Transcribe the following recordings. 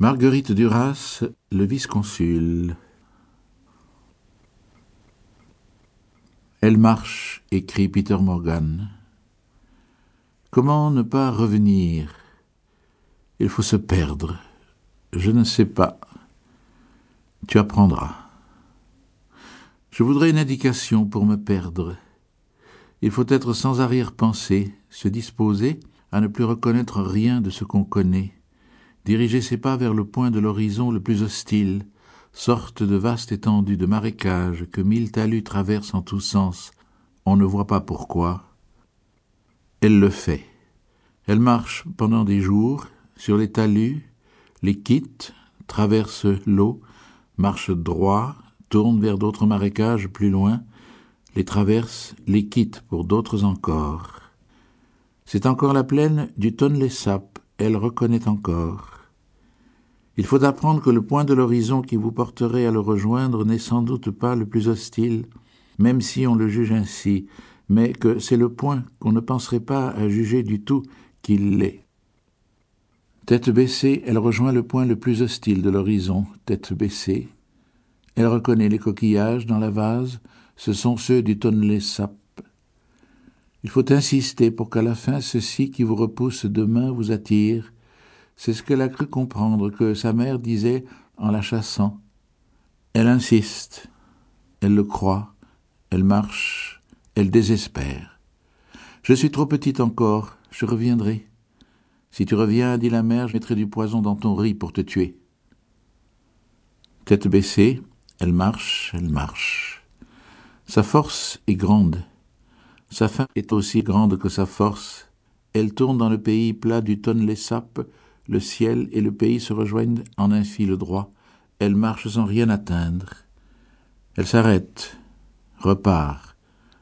Marguerite Duras, le vice-consul. Elle marche, écrit Peter Morgan. Comment ne pas revenir? Il faut se perdre. Je ne sais pas. Tu apprendras. Je voudrais une indication pour me perdre. Il faut être sans arrière-pensée, se disposer à ne plus reconnaître rien de ce qu'on connaît diriger ses pas vers le point de l'horizon le plus hostile, sorte de vaste étendue de marécage que mille talus traversent en tous sens. On ne voit pas pourquoi. Elle le fait. Elle marche pendant des jours sur les talus, les quitte, traverse l'eau, marche droit, tourne vers d'autres marécages plus loin, les traverse, les quitte pour d'autres encore. C'est encore la plaine du Tonlé-Sap, elle reconnaît encore. Il faut apprendre que le point de l'horizon qui vous porterait à le rejoindre n'est sans doute pas le plus hostile, même si on le juge ainsi, mais que c'est le point qu'on ne penserait pas à juger du tout qu'il l'est. Tête baissée, elle rejoint le point le plus hostile de l'horizon, tête baissée. Elle reconnaît les coquillages dans la vase, ce sont ceux du Tonlé Sap. Il faut insister pour qu'à la fin ceci qui vous repousse demain vous attire, c'est ce qu'elle a cru comprendre que sa mère disait en la chassant. Elle insiste, elle le croit, elle marche, elle désespère. Je suis trop petite encore, je reviendrai. Si tu reviens, dit la mère, je mettrai du poison dans ton riz pour te tuer. Tête baissée, elle marche, elle marche. Sa force est grande. Sa faim est aussi grande que sa force. Elle tourne dans le pays plat du tonne sapes le ciel et le pays se rejoignent en un fil droit. Elle marche sans rien atteindre. Elle s'arrête, repart,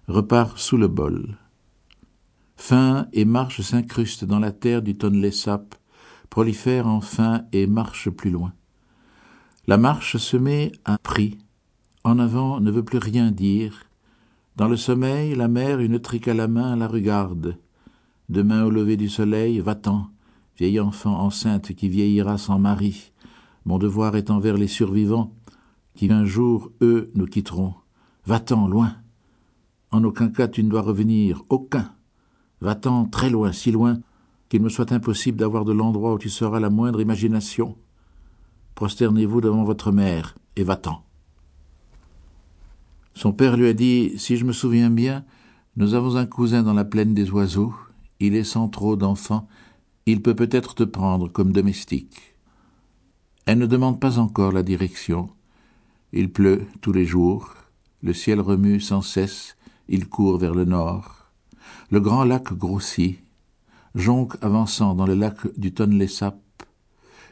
repart sous le bol. Fin et marche s'incrustent dans la terre du tonlé sap, prolifère enfin et marche plus loin. La marche se met à prix. En avant ne veut plus rien dire. Dans le sommeil, la mère, une trique à la main, la regarde. Demain au lever du soleil, va-t'en, vieille enfant enceinte qui vieillira sans mari. Mon devoir est envers les survivants, qui un jour, eux, nous quitteront. Va-t'en loin. En aucun cas tu ne dois revenir, aucun. Va-t'en très loin, si loin, qu'il me soit impossible d'avoir de l'endroit où tu seras la moindre imagination. Prosternez-vous devant votre mère, et va-t'en. Son père lui a dit, si je me souviens bien, nous avons un cousin dans la plaine des oiseaux, il est sans trop d'enfants, il peut peut-être te prendre comme domestique. Elle ne demande pas encore la direction. Il pleut tous les jours, le ciel remue sans cesse, il court vers le nord. Le grand lac grossit, jonque avançant dans le lac du Tonlé Sap.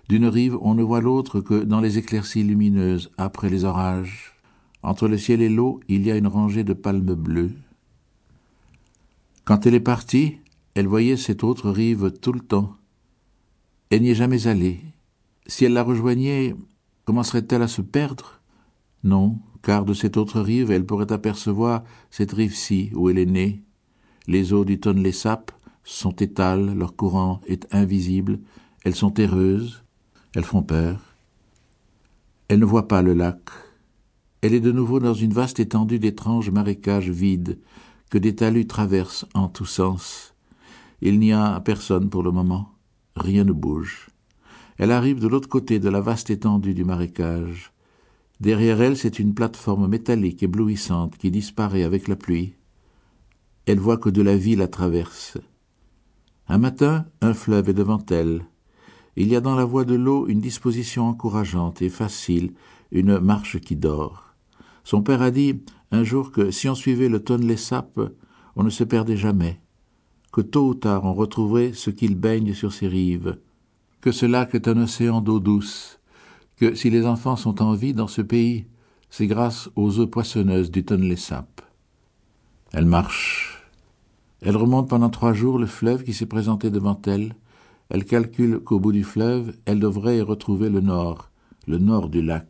D'une rive, on ne voit l'autre que dans les éclaircies lumineuses après les orages. Entre le ciel et l'eau, il y a une rangée de palmes bleues. Quand elle est partie, elle voyait cette autre rive tout le temps. Elle n'y est jamais allée. Si elle la rejoignait, commencerait-elle à se perdre? Non, car de cette autre rive, elle pourrait apercevoir cette rive-ci où elle est née. Les eaux du Tonlé Sap sont étales, leur courant est invisible, elles sont terreuses, elles font peur. Elle ne voit pas le lac. Elle est de nouveau dans une vaste étendue d'étranges marécages vides que des talus traversent en tous sens. Il n'y a personne pour le moment. Rien ne bouge. Elle arrive de l'autre côté de la vaste étendue du marécage. Derrière elle, c'est une plateforme métallique éblouissante qui disparaît avec la pluie. Elle voit que de la vie la traverse. Un matin, un fleuve est devant elle. Il y a dans la voie de l'eau une disposition encourageante et facile, une marche qui dort. Son père a dit un jour que si on suivait le tonne sapes, on ne se perdait jamais que tôt ou tard on retrouverait ce qu'il baigne sur ses rives, que ce lac est un océan d'eau douce, que si les enfants sont en vie dans ce pays, c'est grâce aux eaux poissonneuses du tonlé sap. Elle marche. Elle remonte pendant trois jours le fleuve qui s'est présenté devant elle. Elle calcule qu'au bout du fleuve, elle devrait retrouver le nord, le nord du lac.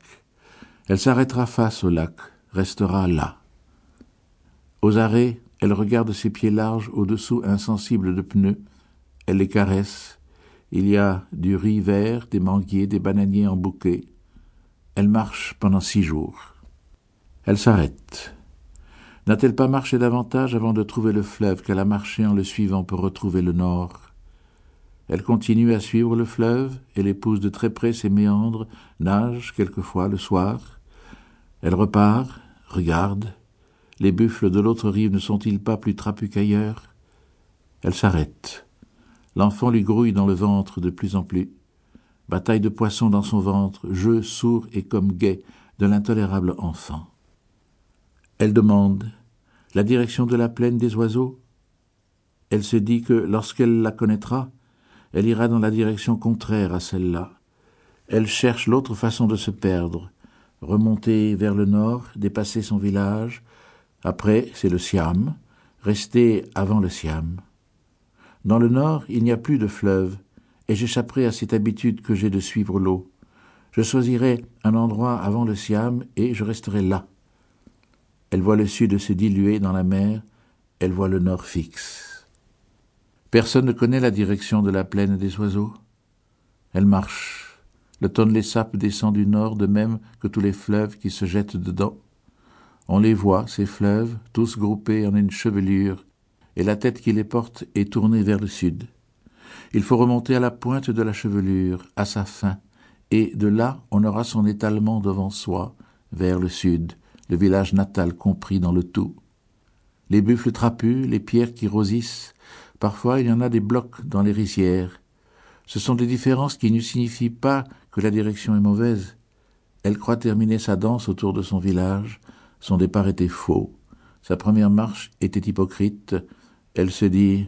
Elle s'arrêtera face au lac, restera là. Aux arrêts, elle regarde ses pieds larges au-dessous insensibles de pneus. Elle les caresse. Il y a du riz vert, des manguiers, des bananiers en bouquet. Elle marche pendant six jours. Elle s'arrête. N'a-t-elle pas marché davantage avant de trouver le fleuve qu'elle a marché en le suivant pour retrouver le nord? Elle continue à suivre le fleuve, elle épouse de très près ses méandres, nage quelquefois le soir. Elle repart, regarde. Les buffles de l'autre rive ne sont-ils pas plus trapus qu'ailleurs? Elle s'arrête. L'enfant lui grouille dans le ventre de plus en plus. Bataille de poissons dans son ventre, jeu sourd et comme gai de l'intolérable enfant. Elle demande la direction de la plaine des oiseaux? Elle se dit que lorsqu'elle la connaîtra, elle ira dans la direction contraire à celle-là. Elle cherche l'autre façon de se perdre, remonter vers le nord, dépasser son village. Après, c'est le Siam, rester avant le Siam. Dans le nord, il n'y a plus de fleuve, et j'échapperai à cette habitude que j'ai de suivre l'eau. Je choisirai un endroit avant le Siam et je resterai là. Elle voit le sud se diluer dans la mer, elle voit le nord fixe. Personne ne connaît la direction de la plaine des oiseaux. Elle marche. Le tonne sapes descend du nord de même que tous les fleuves qui se jettent dedans. On les voit, ces fleuves, tous groupés en une chevelure, et la tête qui les porte est tournée vers le sud. Il faut remonter à la pointe de la chevelure, à sa fin, et de là on aura son étalement devant soi, vers le sud, le village natal compris dans le tout. Les buffles trapus, les pierres qui rosissent, parfois il y en a des blocs dans les rizières. Ce sont des différences qui ne signifient pas que la direction est mauvaise. Elle croit terminer sa danse autour de son village, son départ était faux, sa première marche était hypocrite, elle se dit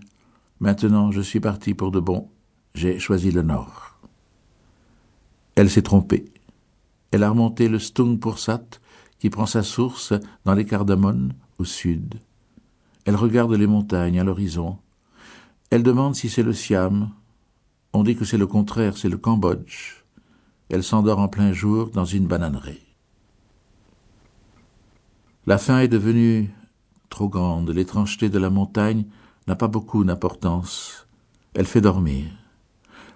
Maintenant je suis parti pour de bon, j'ai choisi le nord. Elle s'est trompée. Elle a remonté le Stung Pursat, qui prend sa source dans les cardamones au sud. Elle regarde les montagnes à l'horizon. Elle demande si c'est le Siam. On dit que c'est le contraire, c'est le Cambodge. Elle s'endort en plein jour dans une bananerie. La faim est devenue trop grande. L'étrangeté de la montagne n'a pas beaucoup d'importance. Elle fait dormir.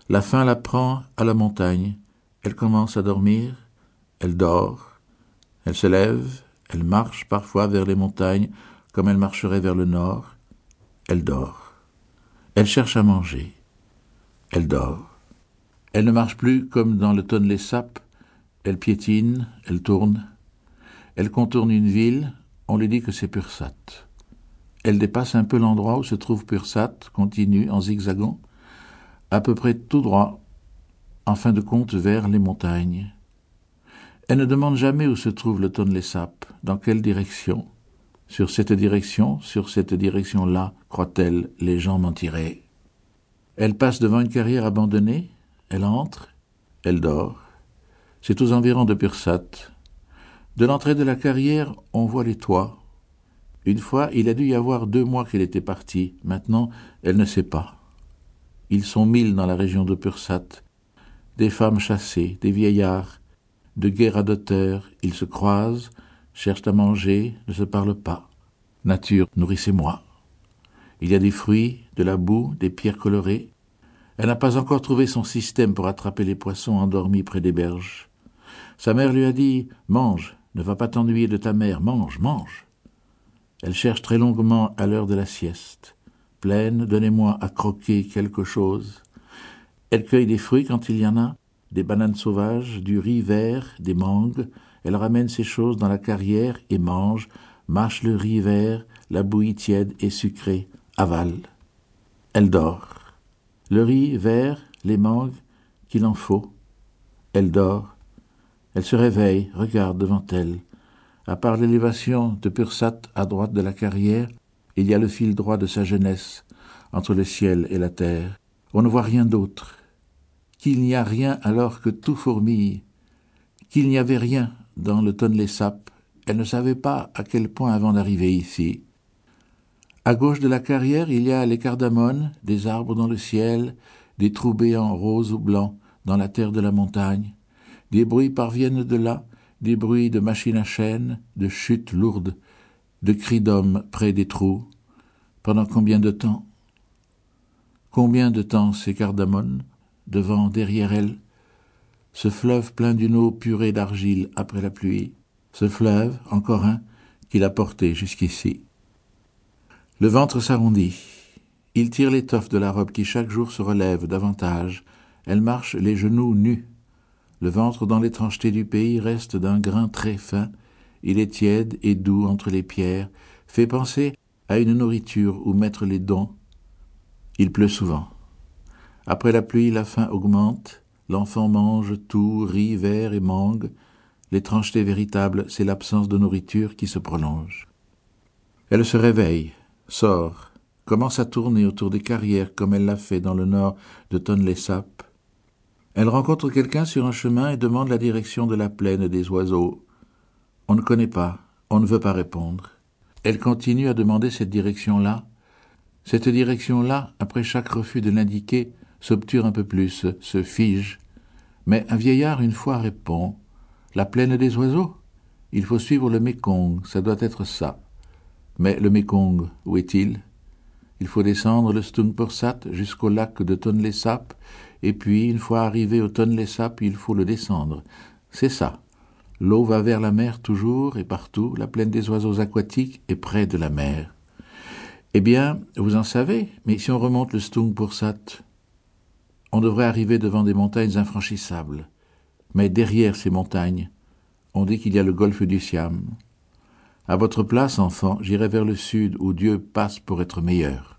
La faim la prend à la montagne. Elle commence à dormir. Elle dort. Elle se lève, elle marche parfois vers les montagnes comme elle marcherait vers le nord. Elle dort. Elle cherche à manger. Elle dort. Elle ne marche plus comme dans le tonne les sapes. Elle piétine, elle tourne. Elle contourne une ville, on lui dit que c'est Pursat. Elle dépasse un peu l'endroit où se trouve Pursat, continue en zigzagant, à peu près tout droit, en fin de compte vers les montagnes. Elle ne demande jamais où se trouve le tonne les sapes, dans quelle direction. Sur cette direction, sur cette direction-là, croit-elle, les gens mentiraient. Elle passe devant une carrière abandonnée, elle entre, elle dort. C'est aux environs de Pursat. De l'entrée de la carrière, on voit les toits. Une fois, il a dû y avoir deux mois qu'elle était partie. Maintenant, elle ne sait pas. Ils sont mille dans la région de Pursat. Des femmes chassées, des vieillards, de guerre à d'auteur, ils se croisent, cherchent à manger, ne se parlent pas. Nature, nourrissez-moi. Il y a des fruits, de la boue, des pierres colorées. Elle n'a pas encore trouvé son système pour attraper les poissons endormis près des berges. Sa mère lui a dit Mange, ne va pas t'ennuyer de ta mère, mange, mange. Elle cherche très longuement à l'heure de la sieste. Pleine, donnez-moi à croquer quelque chose. Elle cueille des fruits quand il y en a, des bananes sauvages, du riz vert, des mangues. Elle ramène ces choses dans la carrière et mange, mâche le riz vert, la bouillie tiède et sucrée, avale. Elle dort. Le riz vert, les mangues, qu'il en faut. Elle dort. Elle se réveille, regarde devant elle. À part l'élévation de Pursat à droite de la carrière, il y a le fil droit de sa jeunesse, entre le ciel et la terre. On ne voit rien d'autre qu'il n'y a rien alors que tout fourmille, qu'il n'y avait rien dans le tonne les sapes. Elle ne savait pas à quel point avant d'arriver ici. À gauche de la carrière, il y a les cardamones, des arbres dans le ciel, des trous béants roses ou blancs dans la terre de la montagne. Des bruits parviennent de là, des bruits de machines à chaîne, de chutes lourdes, de cris d'hommes près des trous. Pendant combien de temps? Combien de temps ces cardamones devant, derrière elle. Ce fleuve plein d'une eau purée d'argile après la pluie? Ce fleuve, encore un, qu'il a porté jusqu'ici. Le ventre s'arrondit. Il tire l'étoffe de la robe qui chaque jour se relève davantage. Elle marche les genoux nus. Le ventre dans l'étrangeté du pays reste d'un grain très fin. Il est tiède et doux entre les pierres, fait penser à une nourriture où mettre les dents. Il pleut souvent. Après la pluie, la faim augmente. L'enfant mange tout, riz, verre et mangue. L'étrangeté véritable, c'est l'absence de nourriture qui se prolonge. Elle se réveille, sort, commence à tourner autour des carrières comme elle l'a fait dans le nord de Tonlé-Sap. Elle rencontre quelqu'un sur un chemin et demande la direction de la plaine des oiseaux. On ne connaît pas, on ne veut pas répondre. Elle continue à demander cette direction-là. Cette direction-là, après chaque refus de l'indiquer, s'obture un peu plus, se fige. Mais un vieillard une fois répond La plaine des oiseaux Il faut suivre le Mekong, ça doit être ça. Mais le Mekong, où est-il? Il faut descendre le Stungporsat jusqu'au lac de Tonlé Sap, et puis, une fois arrivé au Tonlé Sap, il faut le descendre. C'est ça. L'eau va vers la mer toujours et partout, la plaine des oiseaux aquatiques est près de la mer. Eh bien, vous en savez, mais si on remonte le Stungporsat, on devrait arriver devant des montagnes infranchissables. Mais derrière ces montagnes, on dit qu'il y a le golfe du Siam. À votre place, enfant, j'irai vers le sud où Dieu passe pour être meilleur.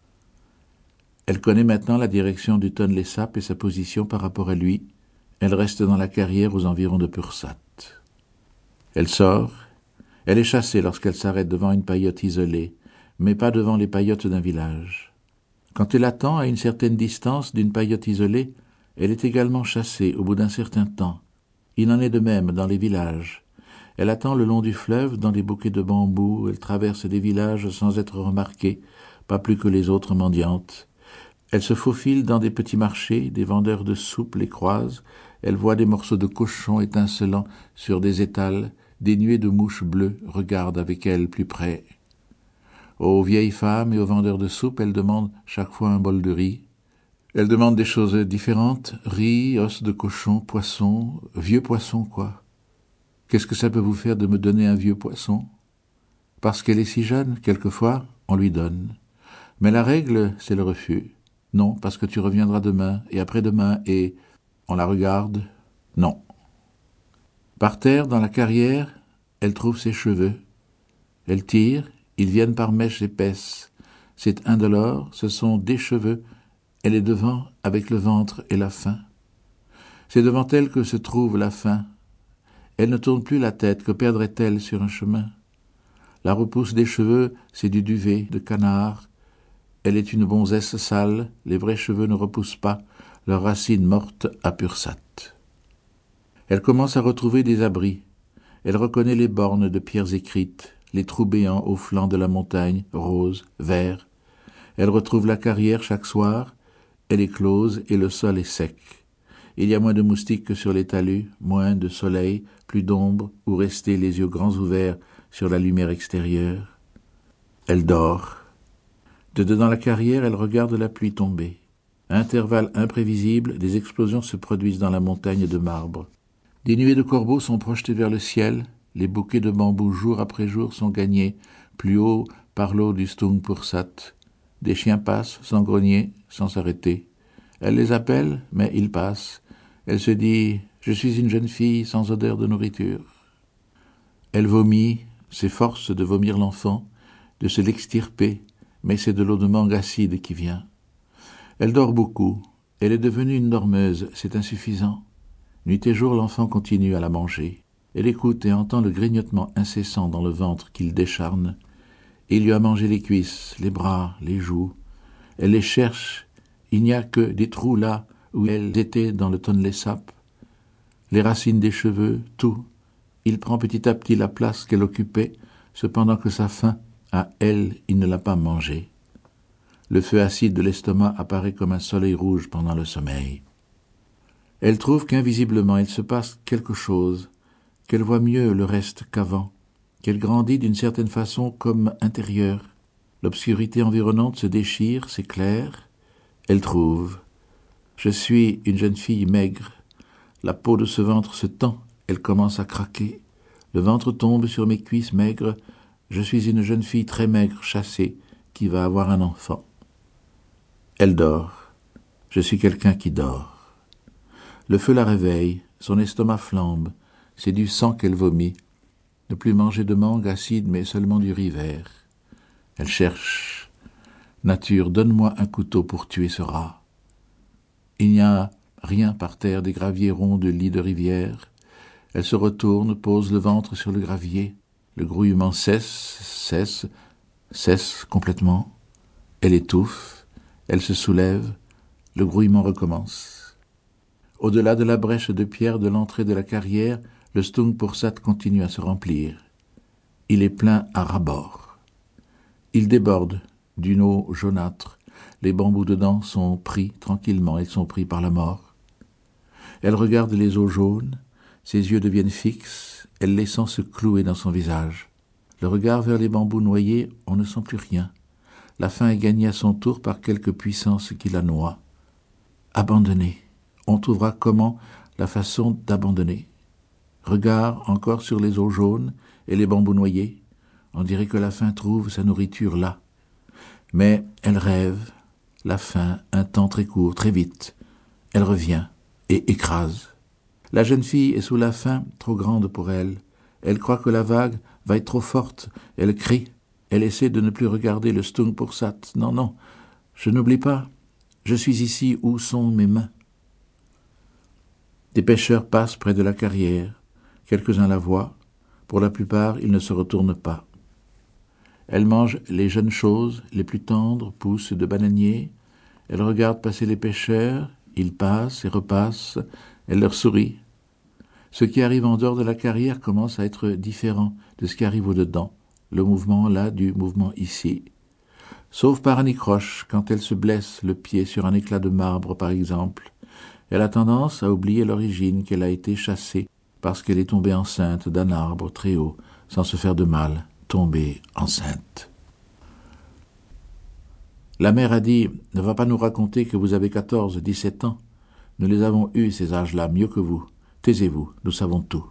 Elle connaît maintenant la direction du Tonlé Sap et sa position par rapport à lui. Elle reste dans la carrière aux environs de Pursat. Elle sort. Elle est chassée lorsqu'elle s'arrête devant une paillote isolée, mais pas devant les paillotes d'un village. Quand elle attend à une certaine distance d'une paillote isolée, elle est également chassée au bout d'un certain temps. Il en est de même dans les villages. Elle attend le long du fleuve dans les bouquets de bambous, elle traverse des villages sans être remarquée, pas plus que les autres mendiantes. Elle se faufile dans des petits marchés, des vendeurs de soupe les croisent, elle voit des morceaux de cochon étincelant sur des étals, des nuées de mouches bleues regardent avec elle plus près. Aux vieilles femmes et aux vendeurs de soupe, elle demande chaque fois un bol de riz. Elle demande des choses différentes, riz, os de cochon, poisson, vieux poisson, quoi. Qu'est-ce que ça peut vous faire de me donner un vieux poisson? Parce qu'elle est si jeune, quelquefois, on lui donne. Mais la règle, c'est le refus. Non, parce que tu reviendras demain, et après-demain, et on la regarde? Non. Par terre, dans la carrière, elle trouve ses cheveux. Elle tire, ils viennent par mèches épaisses. C'est indolore, ce sont des cheveux. Elle est devant avec le ventre et la faim. C'est devant elle que se trouve la faim. Elle ne tourne plus la tête, que perdrait-elle sur un chemin? La repousse des cheveux, c'est du duvet, de canard. Elle est une bonzesse sale, les vrais cheveux ne repoussent pas, leurs racines mortes à Pursat. Elle commence à retrouver des abris. Elle reconnaît les bornes de pierres écrites, les trous béants au flanc de la montagne, roses, verts. Elle retrouve la carrière chaque soir, elle est close et le sol est sec. Il y a moins de moustiques que sur les talus, moins de soleil, plus d'ombre, où rester les yeux grands ouverts sur la lumière extérieure. Elle dort. De dedans la carrière, elle regarde la pluie tomber. Intervalles imprévisibles, des explosions se produisent dans la montagne de marbre. Des nuées de corbeaux sont projetées vers le ciel, les bouquets de bambous jour après jour sont gagnés, plus haut par l'eau du Stungpursat. Des chiens passent, sans grogner, sans s'arrêter. Elle les appelle, mais ils passent. Elle se dit Je suis une jeune fille sans odeur de nourriture. Elle vomit, s'efforce de vomir l'enfant, de se l'extirper, mais c'est de l'eau de mangue acide qui vient. Elle dort beaucoup, elle est devenue une dormeuse, c'est insuffisant. Nuit et jour, l'enfant continue à la manger. Elle écoute et entend le grignotement incessant dans le ventre qu'il décharne. Il lui a mangé les cuisses, les bras, les joues. Elle les cherche. Il n'y a que des trous là où elles étaient dans le tonnelet sap. Les racines des cheveux, tout. Il prend petit à petit la place qu'elle occupait, cependant que sa faim, à elle, il ne l'a pas mangée. Le feu acide de l'estomac apparaît comme un soleil rouge pendant le sommeil. Elle trouve qu'invisiblement il se passe quelque chose, qu'elle voit mieux le reste qu'avant, qu'elle grandit d'une certaine façon comme intérieure. L'obscurité environnante se déchire, s'éclaire. Elle trouve. Je suis une jeune fille maigre. La peau de ce ventre se tend, elle commence à craquer. Le ventre tombe sur mes cuisses maigres. Je suis une jeune fille très maigre, chassée, qui va avoir un enfant. Elle dort. Je suis quelqu'un qui dort. Le feu la réveille, son estomac flambe, c'est du sang qu'elle vomit. Ne plus manger de mangue acide, mais seulement du riz vert. Elle cherche. Nature, donne-moi un couteau pour tuer ce rat. Il n'y a rien par terre des graviers ronds de lits de rivière. Elle se retourne, pose le ventre sur le gravier. Le grouillement cesse, cesse, cesse complètement. Elle étouffe, elle se soulève, le grouillement recommence. Au-delà de la brèche de pierre de l'entrée de la carrière, le Stung Pursat continue à se remplir. Il est plein à rabord. Il déborde d'une eau jaunâtre. Les bambous dedans sont pris tranquillement, ils sont pris par la mort. Elle regarde les eaux jaunes, ses yeux deviennent fixes, elle les sent se clouer dans son visage. Le regard vers les bambous noyés, on ne sent plus rien. La faim est gagnée à son tour par quelque puissance qui la noie. Abandonner. On trouvera comment la façon d'abandonner. Regard encore sur les eaux jaunes et les bambous noyés. On dirait que la faim trouve sa nourriture là. Mais elle rêve. La faim, un temps très court, très vite. Elle revient et écrase. La jeune fille est sous la faim, trop grande pour elle. Elle croit que la vague va être trop forte. Elle crie. Elle essaie de ne plus regarder le Stung Pursat. Non, non, je n'oublie pas. Je suis ici. Où sont mes mains Des pêcheurs passent près de la carrière. Quelques-uns la voient. Pour la plupart, ils ne se retournent pas. Elle mange les jeunes choses, les plus tendres, pousses de bananiers. Elle regarde passer les pêcheurs. Ils passent et repassent. Elle leur sourit. Ce qui arrive en dehors de la carrière commence à être différent de ce qui arrive au-dedans, le mouvement là du mouvement ici. Sauf par anicroche, quand elle se blesse le pied sur un éclat de marbre par exemple, elle a tendance à oublier l'origine qu'elle a été chassée parce qu'elle est tombée enceinte d'un arbre très haut, sans se faire de mal, tombée enceinte. La mère a dit Ne va pas nous raconter que vous avez quatorze, dix-sept ans. Nous les avons eus, ces âges-là, mieux que vous. Taisez-vous, nous savons tout.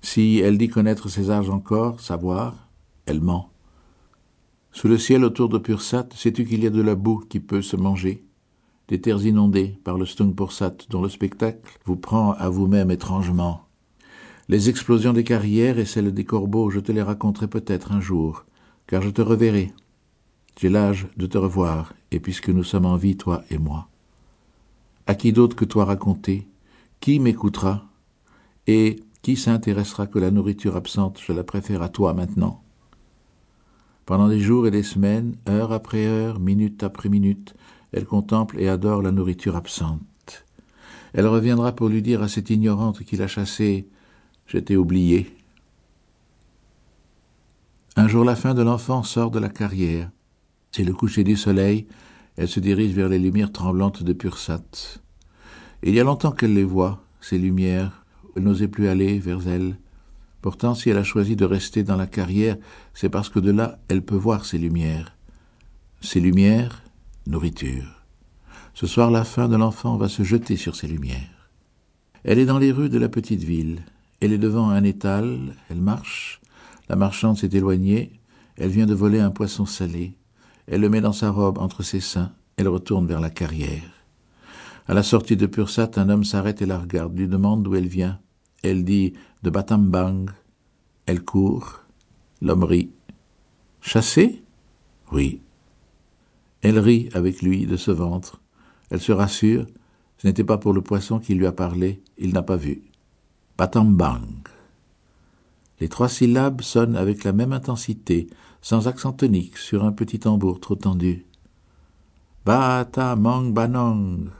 Si elle dit connaître ces âges encore, savoir, elle ment. Sous le ciel autour de Pursat, sais-tu qu'il y a de la boue qui peut se manger? Des terres inondées par le Stung Pursat, dont le spectacle vous prend à vous-même étrangement. Les explosions des carrières et celles des corbeaux, je te les raconterai peut-être un jour, car je te reverrai. J'ai l'âge de te revoir, et puisque nous sommes en vie, toi et moi. À qui d'autre que toi raconter Qui m'écoutera Et qui s'intéressera que la nourriture absente, je la préfère à toi maintenant Pendant des jours et des semaines, heure après heure, minute après minute, elle contemple et adore la nourriture absente. Elle reviendra pour lui dire à cette ignorante qui l'a chassée Je t'ai oublié. Un jour la fin de l'enfant sort de la carrière. C'est le coucher du soleil, elle se dirige vers les lumières tremblantes de Pursat. Il y a longtemps qu'elle les voit, ces lumières. Elle n'osait plus aller vers elles. Pourtant, si elle a choisi de rester dans la carrière, c'est parce que de là, elle peut voir ces lumières. Ces lumières, nourriture. Ce soir, la faim de l'enfant va se jeter sur ces lumières. Elle est dans les rues de la petite ville. Elle est devant un étal. Elle marche. La marchande s'est éloignée. Elle vient de voler un poisson salé. Elle le met dans sa robe entre ses seins. Elle retourne vers la carrière. À la sortie de Pursat, un homme s'arrête et la regarde, lui demande d'où elle vient. Elle dit de Batambang. Elle court. L'homme rit. Chassée Oui. Elle rit avec lui de ce ventre. Elle se rassure. Ce n'était pas pour le poisson qui lui a parlé. Il n'a pas vu. Batambang. Les trois syllabes sonnent avec la même intensité, sans accent tonique, sur un petit tambour trop tendu. Bata mang banong.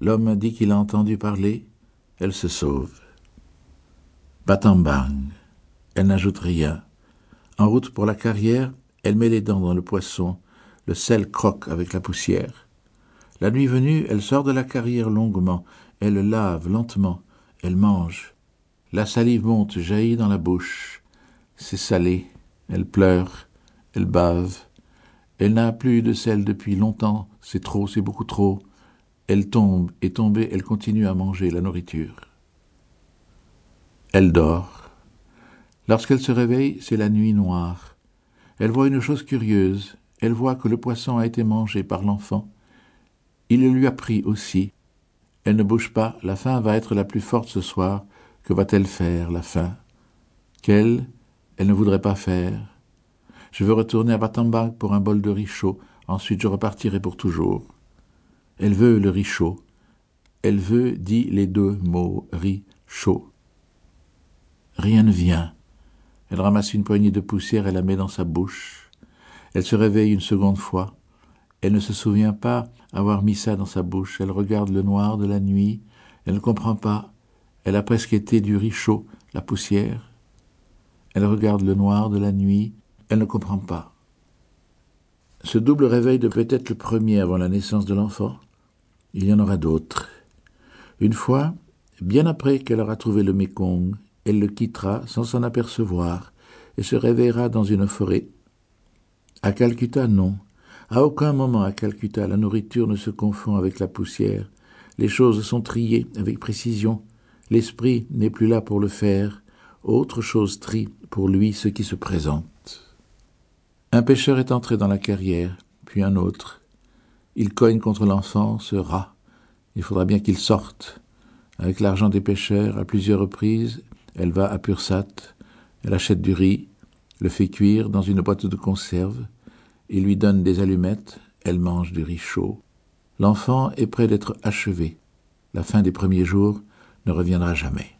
L'homme dit qu'il a entendu parler. Elle se sauve. Batambang. Elle n'ajoute rien. En route pour la carrière, elle met les dents dans le poisson. Le sel croque avec la poussière. La nuit venue, elle sort de la carrière longuement. Elle lave lentement. Elle mange. La salive monte, jaillit dans la bouche. C'est salé. Elle pleure. Elle bave. Elle n'a plus de sel depuis longtemps. C'est trop, c'est beaucoup trop. Elle tombe et tombée, elle continue à manger la nourriture. Elle dort. Lorsqu'elle se réveille, c'est la nuit noire. Elle voit une chose curieuse. Elle voit que le poisson a été mangé par l'enfant. Il le lui a pris aussi. Elle ne bouge pas, la faim va être la plus forte ce soir. Que va-t-elle faire, la faim Qu'elle, elle ne voudrait pas faire? Je veux retourner à Batambang pour un bol de riz chaud, ensuite je repartirai pour toujours. Elle veut le riz chaud. Elle veut, dit les deux mots, riz chaud. Rien ne vient. Elle ramasse une poignée de poussière et la met dans sa bouche. Elle se réveille une seconde fois. Elle ne se souvient pas avoir mis ça dans sa bouche. Elle regarde le noir de la nuit. Elle ne comprend pas. Elle a presque été du riz chaud, la poussière. Elle regarde le noir de la nuit. Elle ne comprend pas. Ce double réveil devait être le premier avant la naissance de l'enfant. Il y en aura d'autres. Une fois, bien après qu'elle aura trouvé le Mékong, elle le quittera sans s'en apercevoir et se réveillera dans une forêt. À Calcutta, non. À aucun moment à Calcutta la nourriture ne se confond avec la poussière. Les choses sont triées avec précision. L'esprit n'est plus là pour le faire. Autre chose trie pour lui ce qui se présente. Un pêcheur est entré dans la carrière, puis un autre. Il cogne contre l'enfant, ce rat. Il faudra bien qu'il sorte. Avec l'argent des pêcheurs, à plusieurs reprises, elle va à Pursat, elle achète du riz, le fait cuire dans une boîte de conserve, il lui donne des allumettes, elle mange du riz chaud. L'enfant est près d'être achevé. La fin des premiers jours ne reviendra jamais.